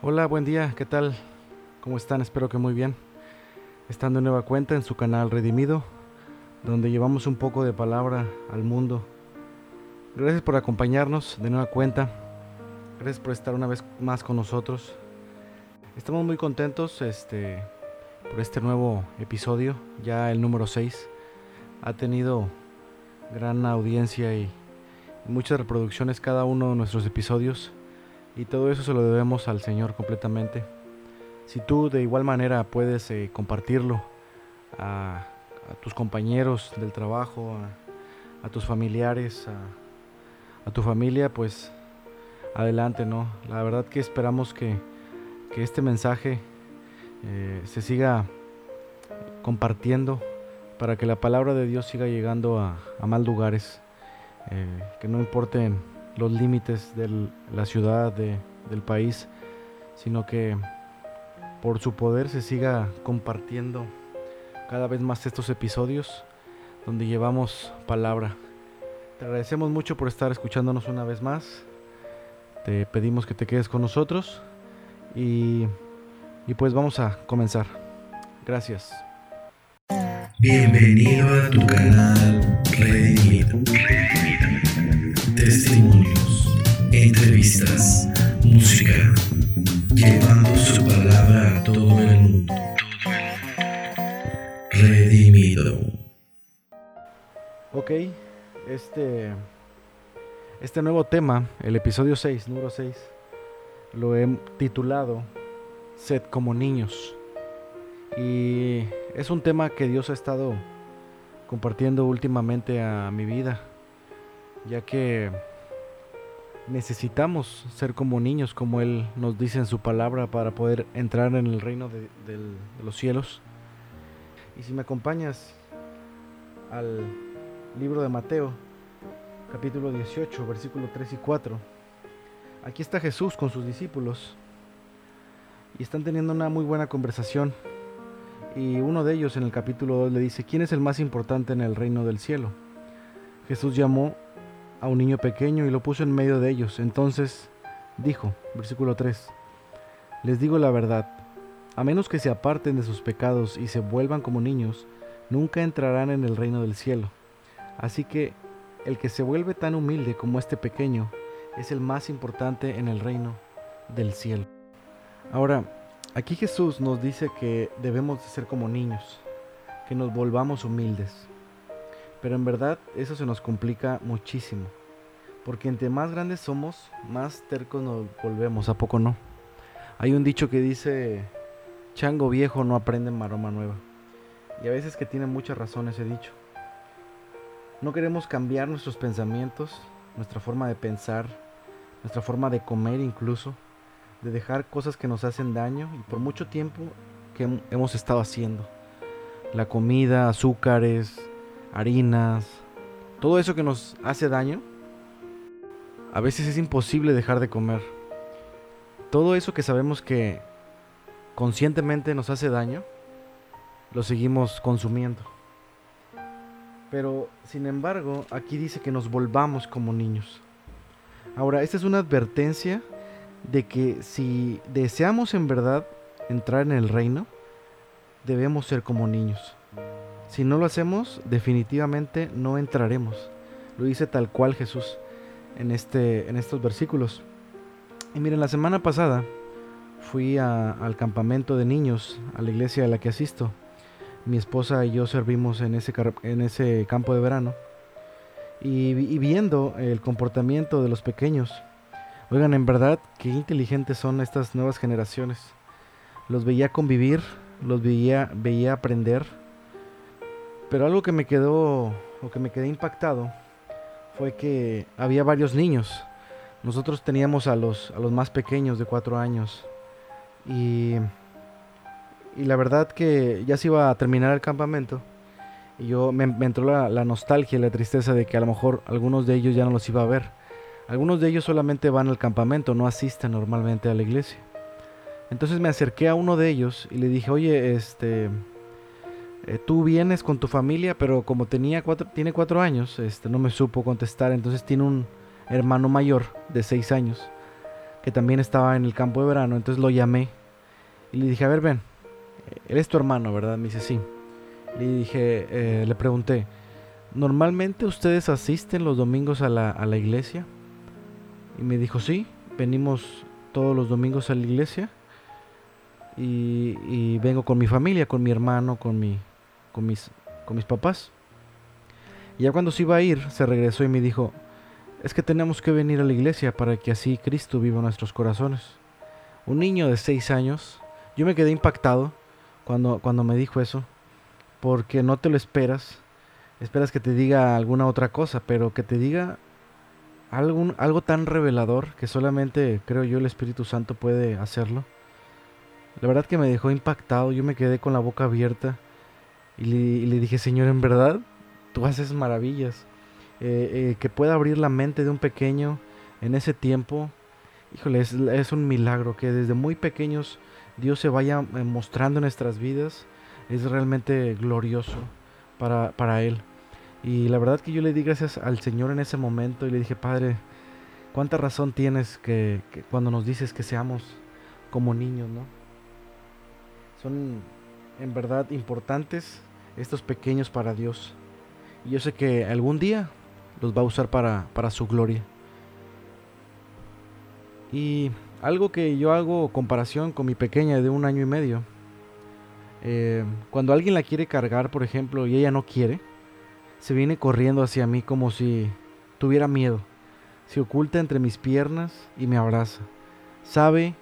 Hola, buen día, ¿qué tal? ¿Cómo están? Espero que muy bien. Estando de nueva cuenta en su canal Redimido, donde llevamos un poco de palabra al mundo. Gracias por acompañarnos de nueva cuenta. Gracias por estar una vez más con nosotros. Estamos muy contentos este, por este nuevo episodio, ya el número 6. Ha tenido gran audiencia y muchas reproducciones cada uno de nuestros episodios y todo eso se lo debemos al Señor completamente. Si tú de igual manera puedes eh, compartirlo a, tus compañeros del trabajo, a, tus familiares, a, tu familia, pues adelante, ¿no? La verdad que esperamos que, este mensaje eh, se siga compartiendo para que la palabra de Dios siga llegando a, más lugares, eh, que no importen los límites de la ciudad, del país, sino que por su poder se siga compartiendo cada vez más estos episodios donde llevamos palabra. Te agradecemos mucho por estar escuchándonos una vez más. Te pedimos que te quedes con nosotros y, y pues vamos a comenzar. Gracias. Bienvenido a tu canal Redimido. Testimonios, entrevistas, música, llevando su palabra a todo el mundo. Redimido. Ok, este, este nuevo tema, el episodio 6, número 6, lo he titulado Sed como niños. Y es un tema que Dios ha estado compartiendo últimamente a mi vida ya que necesitamos ser como niños, como Él nos dice en su palabra, para poder entrar en el reino de, los cielos. Y si me acompañas al libro de Mateo, capítulo 18, versículo 3 y 4, aquí está Jesús con sus discípulos y están teniendo una muy buena conversación. Y uno de ellos en el capítulo 2 le dice, ¿quién es el más importante en el reino del cielo? Jesús llamó a un niño pequeño y lo puso en medio de ellos. Entonces dijo, versículo 3, les digo la verdad, a menos que se aparten de sus pecados y se vuelvan como niños, nunca entrarán en el reino del cielo. Así que el que se vuelve tan humilde como este pequeño es el más importante en el reino del cielo. Ahora, aquí Jesús nos dice que debemos de ser como niños, que nos volvamos humildes. Pero en verdad eso se nos complica muchísimo. Porque entre más grandes somos, más tercos nos volvemos, ¿a poco no? Hay un dicho que dice, chango viejo no aprende maroma nueva. Y a veces que tiene mucha razón ese dicho. No queremos cambiar nuestros pensamientos, nuestra forma de pensar, nuestra forma de comer incluso, de dejar cosas que nos hacen daño y por mucho tiempo que hemos estado haciendo. La comida, azúcares, harinas, todo eso que nos hace daño, a veces es imposible dejar de comer. Todo eso que sabemos que conscientemente nos hace daño, lo seguimos consumiendo. Pero, sin embargo, aquí dice que nos volvamos como niños. Ahora, esta es una advertencia de que si deseamos en verdad entrar en el reino, debemos ser como niños. Si no lo hacemos, definitivamente no entraremos. Lo dice tal cual Jesús en, este, en estos versículos. Y miren, la semana pasada fui al campamento de niños, a la iglesia a la que asisto. Mi esposa y yo servimos en ese, en ese campo de verano. Y, y viendo el comportamiento de los pequeños, oigan, en verdad, qué inteligentes son estas nuevas generaciones. Los veía convivir, los veía, veía aprender pero algo que me quedó, o que me quedé impactado, fue que había varios niños. Nosotros teníamos a los, a los más pequeños de cuatro años. Y, y la verdad que ya se iba a terminar el campamento. Y yo me, entró la, la nostalgia y la tristeza de que a lo mejor algunos de ellos ya no los iba a ver. Algunos de ellos solamente van al campamento, no asisten normalmente a la iglesia. Entonces me acerqué a uno de ellos y le dije, oye, este, eh, tú vienes con tu familia, pero como tenía cuatro, tiene cuatro años, este, no me supo contestar, entonces tiene un hermano mayor de seis años. que también estaba en el campo de verano, entonces lo llamé y le dije, a ver, ven, él es tu hermano, ¿verdad? Me dice, sí. Le dije, eh, le pregunté, ¿normalmente ustedes asisten los domingos a la, a la iglesia? Y me dijo, sí, venimos todos los domingos a la iglesia y, vengo con mi familia, con mi hermano, con, mi, con, mis, con mis papás. Y ya cuando se iba a ir, se regresó y me dijo, es que tenemos que venir a la iglesia para que así Cristo viva nuestros corazones. Un niño de seis años, yo me quedé impactado cuando, cuando me dijo eso, porque no te lo esperas, esperas que te diga alguna otra cosa, pero que te diga algo, algo tan revelador que solamente creo yo el Espíritu Santo puede hacerlo. La verdad que me dejó impactado, yo me quedé con la boca abierta y le, dije, Señor, en verdad, tú haces maravillas. Eh, eh, que pueda abrir la mente de un pequeño en ese tiempo, híjole, es, un milagro que desde muy pequeños Dios se vaya eh, mostrando en nuestras vidas, es realmente glorioso para, para Él. Y la verdad que yo le di gracias al Señor en ese momento y le dije, Padre, cuánta razón tienes que, cuando nos dices que seamos como niños, ¿no? Son en verdad importantes estos pequeños para Dios. Y yo sé que algún día los va a usar para, para su gloria. Y algo que yo hago comparación con mi pequeña de un año y medio. Eh, cuando alguien la quiere cargar, por ejemplo, y ella no quiere, se viene corriendo hacia mí como si tuviera miedo. Se oculta entre mis piernas y me abraza. Sabe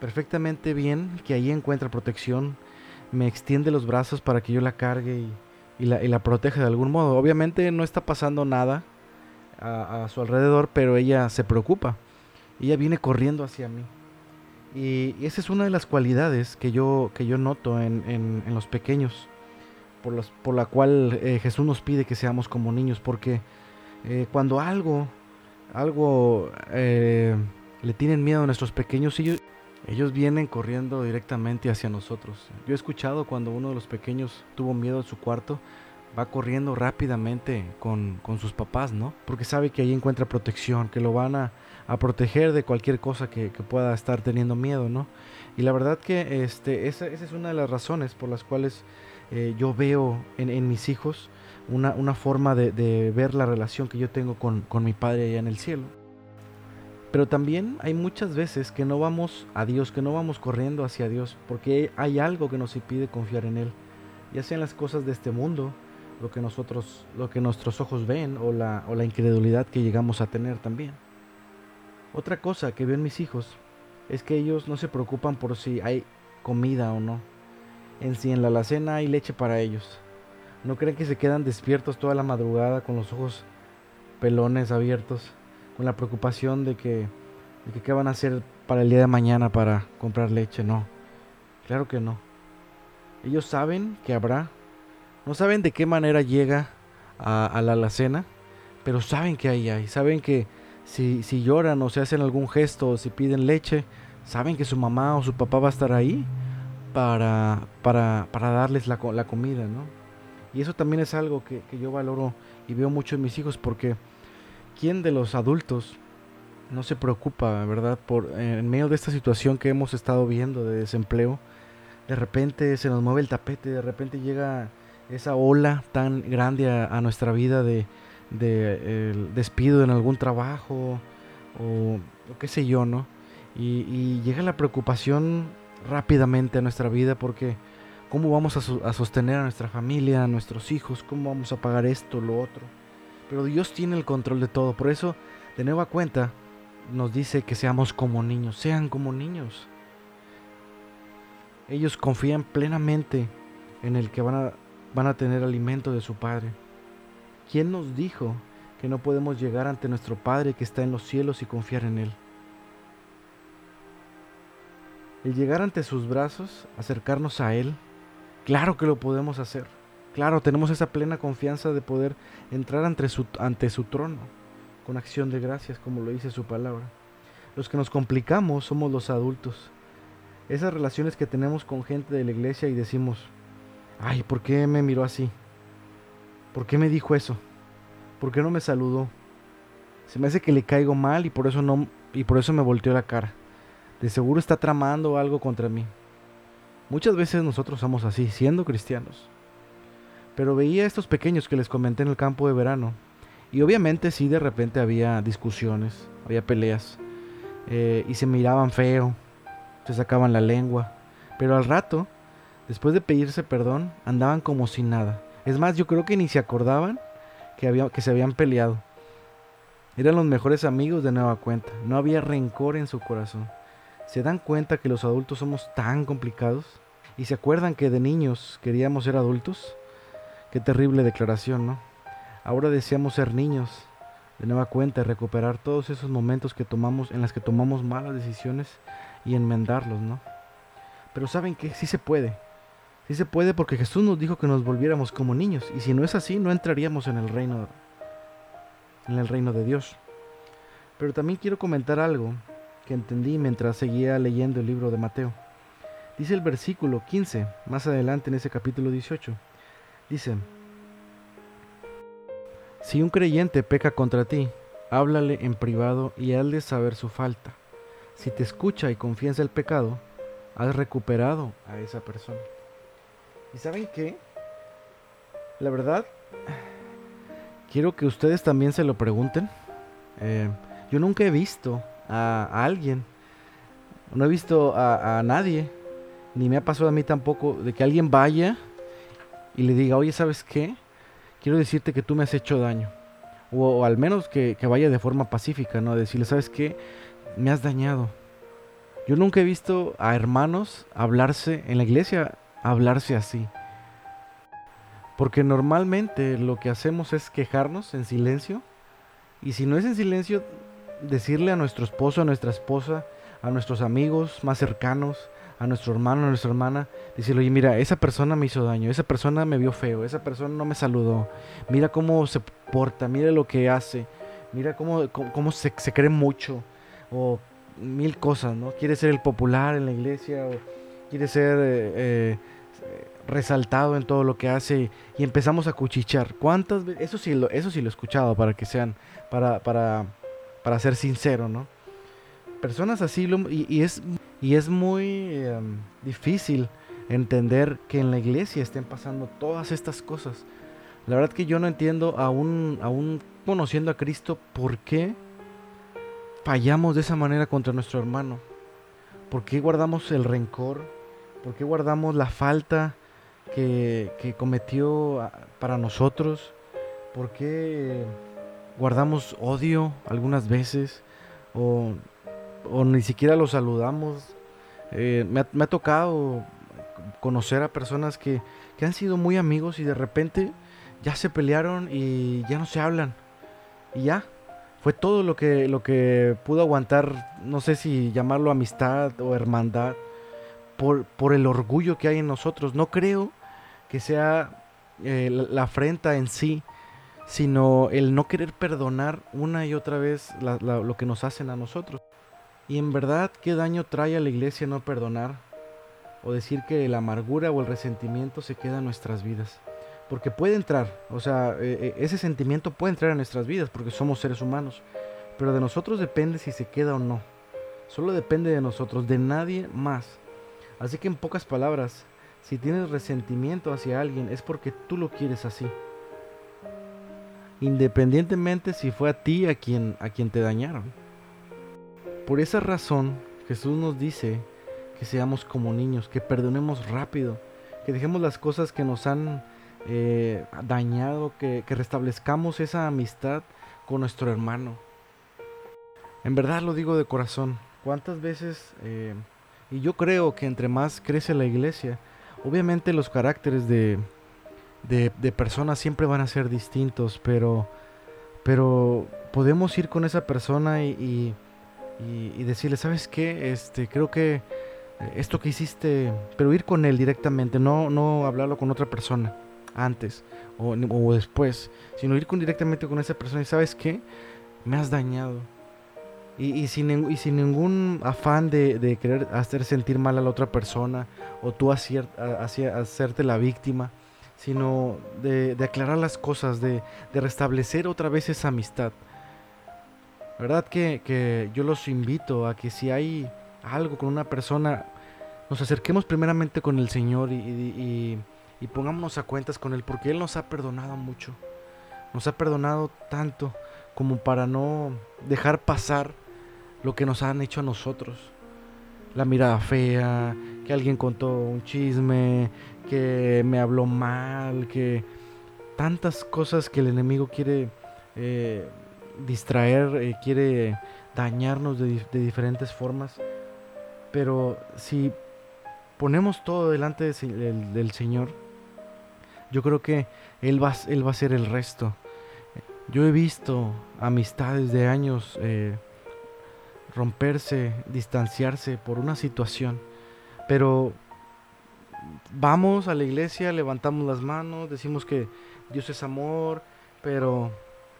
perfectamente bien que ahí encuentra protección. Me extiende los brazos para que yo la cargue y, la, y proteja de algún modo. Obviamente no está pasando nada a, su alrededor, pero ella se preocupa. Ella viene corriendo hacia mí. Y, esa es una de las cualidades que yo, noto en, los pequeños por, por la cual eh, Jesús nos pide que seamos como niños, porque eh, cuando algo, algo eh, le tienen miedo a nuestros pequeños, ellos, ellos vienen corriendo directamente hacia nosotros. Yo he escuchado cuando uno de los pequeños tuvo miedo en su cuarto, va corriendo rápidamente con, con, sus papás, ¿no? Porque sabe que ahí encuentra protección, que lo van a, a proteger de cualquier cosa que, que, pueda estar teniendo miedo, ¿no? Y la verdad que este, esa, esa, es una de las razones por las cuales eh, yo veo en, mis hijos una, forma de, ver la relación que yo tengo con, mi Padre allá en el cielo. Pero también hay muchas veces que no vamos a Dios, que no vamos corriendo hacia Dios, porque hay algo que nos impide confiar en Él, ya sean las cosas de este mundo, lo que nosotros, lo que nuestros ojos ven o la, o la incredulidad que llegamos a tener también. Otra cosa que veo en mis hijos es que ellos no se preocupan por si hay comida o no en si en la alacena hay leche para ellos. No creen que se quedan despiertos toda la madrugada con los ojos pelones abiertos, con la preocupación de que, de que qué van a hacer para el día de mañana para comprar leche. No, claro que no. Ellos saben que habrá, no saben de qué manera llega a, la alacena, pero saben que ahí hay, saben que si, si lloran o se hacen algún gesto o si piden leche, saben que su mamá o su papá va a estar ahí para, para, para darles la, la, comida, ¿no? Y eso también es algo que, que, yo valoro y veo mucho en mis hijos porque ¿quién de los adultos no se preocupa, verdad? Por en medio de esta situación que hemos estado viendo de desempleo, de repente se nos mueve el tapete, de repente llega esa ola tan grande a, nuestra vida de, de despido en algún trabajo o, qué sé yo, ¿no? Y llega la preocupación rápidamente a nuestra vida porque cómo vamos a, sostener a nuestra familia, a nuestros hijos, cómo vamos a pagar esto, lo otro. Pero Dios tiene el control de todo. Por eso, de nueva cuenta, nos dice que seamos como niños, sean como niños. Ellos confían plenamente en el que van a, van a tener alimento de su Padre. ¿Quién nos dijo que no podemos llegar ante nuestro Padre que está en los cielos y confiar en Él? el llegar ante sus brazos, acercarnos a Él, claro que lo podemos hacer. Claro, tenemos esa plena confianza de poder entrar ante su, trono con acción de gracias, como lo dice su palabra. Los que nos complicamos somos los adultos. Esas relaciones que tenemos con gente de la iglesia y decimos, ay, ¿por qué me miró así? ¿Por qué me dijo eso? ¿Por qué no me saludó? Se me hace que le caigo mal y por eso no y por eso me volteó la cara. De seguro está tramando algo contra mí. Muchas veces nosotros somos así, siendo cristianos. Pero veía a estos pequeños que les comenté en el campo de verano. Y obviamente sí, de repente había discusiones, había peleas. Eh, y se miraban feo, se sacaban la lengua. Pero al rato, después de pedirse perdón, andaban como sin nada. Es más, yo creo que ni se acordaban que, había, que se habían peleado. Eran los mejores amigos de nueva cuenta. No había rencor en su corazón. ¿Se dan cuenta que los adultos somos tan complicados? ¿Y se acuerdan que de niños queríamos ser adultos? Qué terrible declaración, ¿no? Ahora deseamos ser niños de nueva cuenta recuperar todos esos momentos que tomamos en las que tomamos malas decisiones y enmendarlos, ¿no? Pero saben que sí se puede. Sí se puede porque Jesús nos dijo que nos volviéramos como niños y si no es así no entraríamos en el reino en el reino de Dios. Pero también quiero comentar algo que entendí mientras seguía leyendo el libro de Mateo. Dice el versículo 15, más adelante en ese capítulo 18. Dice, si un creyente peca contra ti, háblale en privado y hazle saber su falta. Si te escucha y confiesa el pecado, has recuperado a esa persona. ¿Y saben qué? La verdad, quiero que ustedes también se lo pregunten. Eh, yo nunca he visto a, alguien, no he visto a, a, nadie, ni me ha pasado a mí tampoco, de que alguien vaya y le diga, oye, ¿sabes qué? Quiero decirte que tú me has hecho daño. O, al menos que, que, vaya de forma pacífica, ¿no? Decirle, ¿sabes qué? Me has dañado. Yo nunca he visto a hermanos hablarse en la iglesia hablarse así. Porque normalmente lo que hacemos es quejarnos en silencio. Y si no es en silencio, decirle a nuestro esposo, a nuestra esposa, a nuestros amigos más cercanos, a nuestro hermano, a nuestra hermana, decirle, oye, mira, esa persona me hizo daño, esa persona me vio feo, esa persona no me saludó, mira cómo se porta, mira lo que hace, mira cómo, cómo, se, se, cree mucho, o mil cosas, ¿no? Quiere ser el popular en la iglesia, o quiere ser... Eh, eh, resaltado en todo lo que hace y empezamos a cuchichar. ¿Cuántas veces? Eso sí lo, eso sí lo he escuchado para que sean, para, para, para ser sincero, ¿no? Personas así, y, es, y es muy em, difícil entender que en la iglesia estén pasando todas estas cosas. La verdad que yo no entiendo, aún, aún conociendo a Cristo, por qué fallamos de esa manera contra nuestro hermano. ¿Por qué guardamos el rencor? ¿Por qué guardamos la falta que, cometió para nosotros? ¿Por qué guardamos odio algunas veces? ¿O, ni siquiera lo saludamos? Eh, me, ha, tocado conocer a personas que, que han sido muy amigos y de repente ya se pelearon y ya no se hablan. Y ya, fue todo lo que, lo que pudo aguantar, no sé si llamarlo amistad o hermandad por, por el orgullo que hay en nosotros. No creo que sea eh, la, afrenta en sí, sino el no querer perdonar una y otra vez lo que nos hacen a nosotros. Y en verdad, ¿qué daño trae a la iglesia no perdonar? O decir que la amargura o el resentimiento se queda en nuestras vidas. Porque puede entrar, o sea, eh, eh, ese sentimiento puede entrar en nuestras vidas porque somos seres humanos. Pero de nosotros depende si se queda o no. Solo depende de nosotros, de nadie más. Así que en pocas palabras, si tienes resentimiento hacia alguien es porque tú lo quieres así. Independientemente si fue a ti a quien, a quien te dañaron. Por esa razón, Jesús nos dice que seamos como niños, que perdonemos rápido, que dejemos las cosas que nos han eh, dañado, que, restablezcamos esa amistad con nuestro hermano. En verdad lo digo de corazón. ¿Cuántas veces eh, y yo creo que entre más crece la iglesia, obviamente los caracteres de, de, personas siempre van a ser distintos, pero, pero podemos ir con esa persona y, y, decirle, ¿sabes qué? Este, creo que esto que hiciste, pero ir con él directamente, no, no hablarlo con otra persona antes o, después, sino ir con, directamente con esa persona y, ¿sabes qué? Me has dañado y, sin, y sin ningún afán de, querer hacer sentir mal a la otra persona o tú hacer, hacerte la víctima, sino de, aclarar las cosas, de, restablecer otra vez esa amistad. ¿Verdad que, que, yo los invito a que si hay algo con una persona, nos acerquemos primeramente con el Señor y, y, y pongámonos a cuentas con Él, porque Él nos ha perdonado mucho. Nos ha perdonado tanto como para no dejar pasar lo que nos han hecho a nosotros. La mirada fea, que alguien contó un chisme, que me habló mal, que tantas cosas que el enemigo quiere eh, distraer, eh, quiere dañarnos de, diferentes formas. Pero si ponemos todo delante del, Señor, yo creo que Él va, él va a hacer el resto. Yo he visto amistades de años eh, romperse, distanciarse por una situación, pero vamos a la iglesia, levantamos las manos, decimos que Dios es amor, pero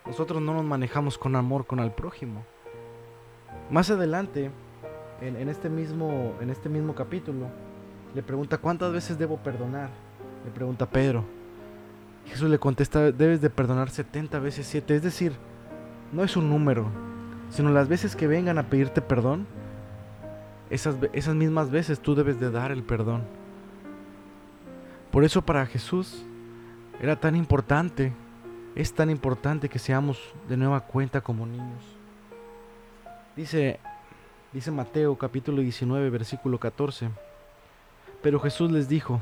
nosotros no nos manejamos con amor con el prójimo. Más adelante, en, este mismo, en este mismo capítulo, le pregunta cuántas veces debo perdonar. Le pregunta Pedro. Jesús le contesta, debes de perdonar 70 veces 7. Es decir, no es un número, sino las veces que vengan a pedirte perdón, esas, esas mismas veces tú debes de dar el perdón. Por eso para Jesús era tan importante, es tan importante que seamos de nueva cuenta como niños. Dice, dice Mateo capítulo 19 versículo 14. Pero Jesús les dijo,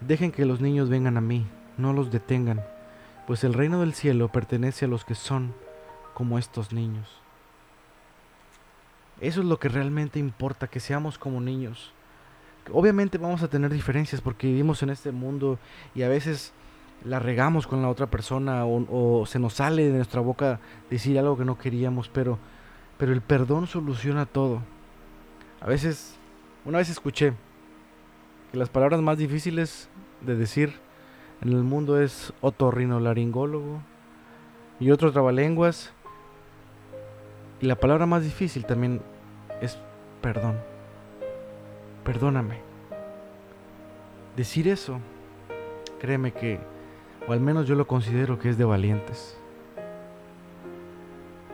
dejen que los niños vengan a mí no los detengan, pues el reino del cielo pertenece a los que son como estos niños. Eso es lo que realmente importa, que seamos como niños. Obviamente vamos a tener diferencias porque vivimos en este mundo y a veces la regamos con la otra persona o, se nos sale de nuestra boca decir algo que no queríamos, pero, pero el perdón soluciona todo. A veces, una vez escuché que las palabras más difíciles de decir en el mundo es otorrinolaringólogo y otro trabalenguas. Y la palabra más difícil también es perdón. Perdóname. Decir eso, créeme que, o al menos yo lo considero que es de valientes.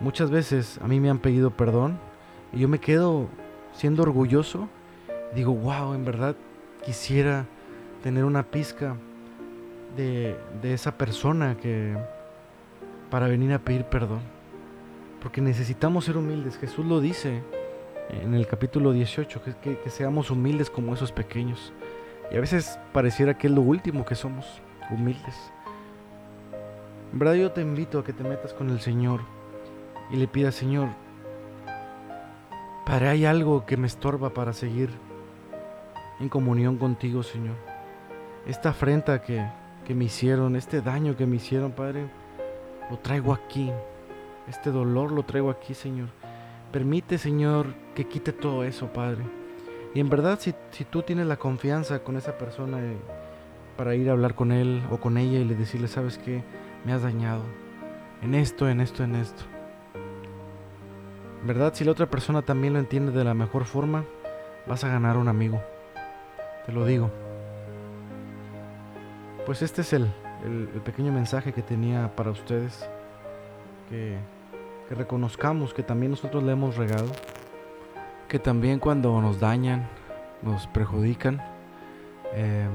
Muchas veces a mí me han pedido perdón y yo me quedo siendo orgulloso. Digo, wow, en verdad quisiera tener una pizca de, esa persona que para venir a pedir perdón. Porque necesitamos ser humildes. Jesús lo dice en el capítulo 18, que, que, seamos humildes como esos pequeños. Y a veces pareciera que es lo último que somos, humildes. En verdad yo te invito a que te metas con el Señor y le pidas, Señor, para hay algo que me estorba para seguir en comunión contigo, Señor. Esta afrenta que, que me hicieron, este daño que me hicieron, Padre, lo traigo aquí. Este dolor lo traigo aquí, Señor. Permite, Señor, que quite todo eso, Padre. Y en verdad, si, si tú tienes la confianza con esa persona eh, para ir a hablar con él o con ella y le decirle, sabes que me has dañado en esto, en esto, en esto. Verdad, si la otra persona también lo entiende de la mejor forma, vas a ganar un amigo. Te lo digo pues este es el, pequeño mensaje que tenía para ustedes. Que, reconozcamos que también nosotros le hemos regado. Que también cuando nos dañan, nos perjudican, eh,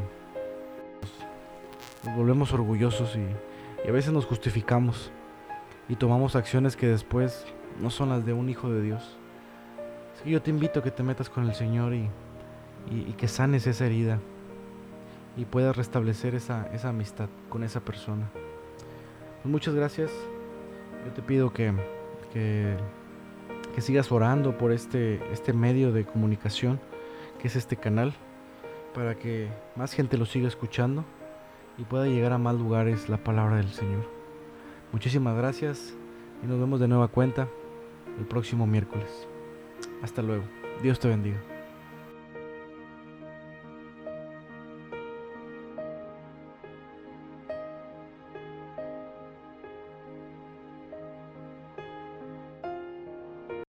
nos, volvemos orgullosos y, a veces nos justificamos y tomamos acciones que después no son las de un hijo de Dios. Así que yo te invito a que te metas con el Señor y, y que sanes esa herida y puedas restablecer esa, amistad con esa persona. Pues muchas gracias. Yo te pido que, que, que, sigas orando por este, este medio de comunicación, que es este canal, para que más gente lo siga escuchando y pueda llegar a más lugares la palabra del Señor. Muchísimas gracias y nos vemos de nueva cuenta el próximo miércoles. Hasta luego. Dios te bendiga.